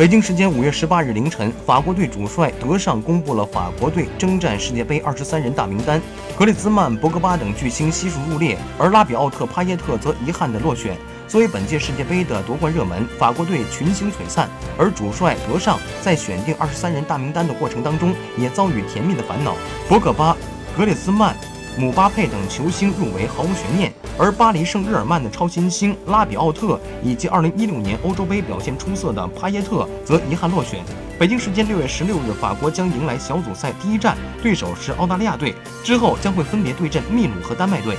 北京时间五月十八日凌晨，法国队主帅德尚公布了法国队征战世界杯二十三人大名单，格列兹曼、博格巴等巨星悉数入列，而拉比奥特、帕耶特则遗憾的落选。作为本届世界杯的夺冠热门，法国队群星璀璨，而主帅德尚在选定二十三人大名单的过程当中，也遭遇甜蜜的烦恼。博格巴、格列兹曼。姆巴佩等球星入围毫无悬念，而巴黎圣日耳曼的超新星拉比奥特以及2016年欧洲杯表现出色的帕耶特则遗憾落选。北京时间6月16日，法国将迎来小组赛第一战，对手是澳大利亚队，之后将会分别对阵秘鲁和丹麦队。